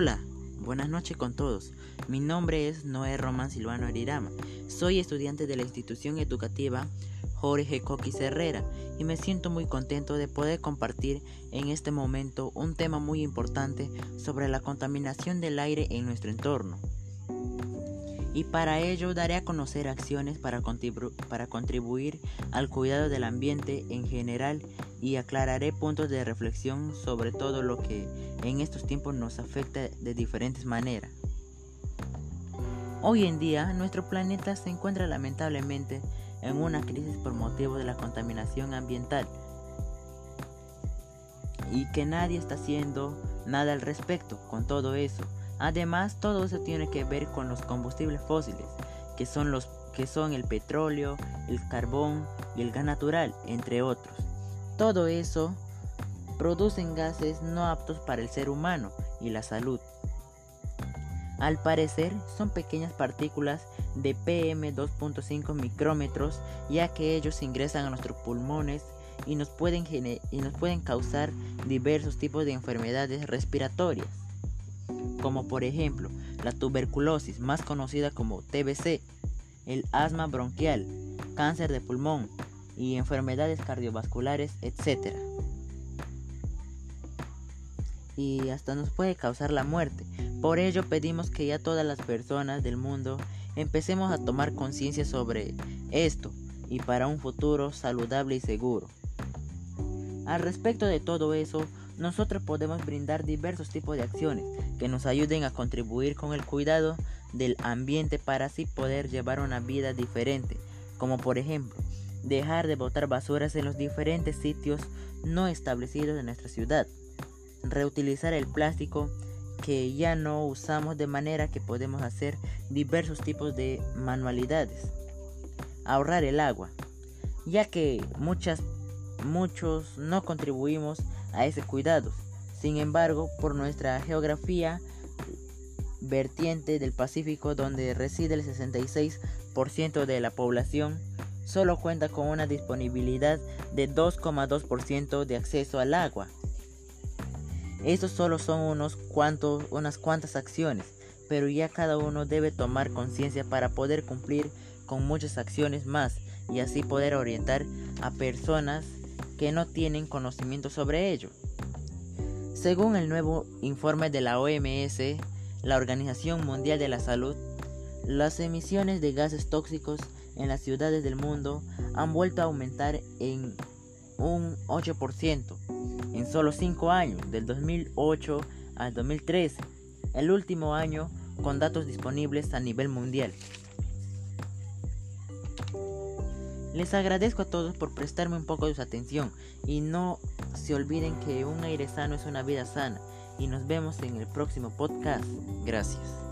Hola, buenas noches con todos. Mi nombre es Noé Román Silvano Arirama. Soy estudiante de la institución educativa Jorge Coquis Herrera y me siento muy contento de poder compartir en este momento un tema muy importante sobre la contaminación del aire en nuestro entorno y para ello daré a conocer acciones para, contribuir al cuidado del ambiente en general y aclararé puntos de reflexión sobre todo lo que en estos tiempos nos afecta de diferentes maneras. Hoy en día nuestro planeta se encuentra lamentablemente en una crisis por motivo de la contaminación ambiental y que nadie está haciendo nada al respecto con todo eso. Además, todo eso tiene que ver con los combustibles fósiles, que son los que son el petróleo, el carbón y el gas natural, entre otros. Todo eso producen gases no aptos para el ser humano y la salud. Al parecer son pequeñas partículas de PM2.5 micrómetros ya que ellos ingresan a nuestros pulmones y nos, pueden y nos pueden causar diversos tipos de enfermedades respiratorias como por ejemplo la tuberculosis, más conocida como TBC, el asma bronquial, cáncer de pulmón y enfermedades cardiovasculares, etc. Y hasta nos puede causar la muerte. Por ello pedimos que ya todas las personas del mundo empecemos a tomar conciencia sobre esto y para un futuro saludable y seguro. Al respecto de todo eso, nosotros podemos brindar diversos tipos de acciones que nos ayuden a contribuir con el cuidado del ambiente para así poder llevar una vida diferente, como por ejemplo, dejar de botar basuras en los diferentes sitios no establecidos de nuestra ciudad, reutilizar el plástico que ya no usamos de manera que podemos hacer diversos tipos de manualidades, ahorrar el agua, ya que muchas muchos no contribuimos a ese cuidado. Sin embargo, por nuestra geografía vertiente del Pacífico donde reside el 66% de la población, solo cuenta con una disponibilidad de 2,2% de acceso al agua. Estos solo son unos cuantos, unas cuantas acciones, pero ya cada uno debe tomar conciencia para poder cumplir con muchas acciones más y así poder orientar a personas que no tienen conocimiento sobre ello. Según el nuevo informe de la OMS, la Organización Mundial de la Salud, las emisiones de gases tóxicos en las ciudades del mundo han vuelto a aumentar en un 8% en solo 5 años, del 2008 al 2013, el último año con datos disponibles a nivel mundial. Les agradezco a todos por prestarme un poco de su atención y no se olviden que un aire sano es una vida sana y nos vemos en el próximo podcast. Gracias.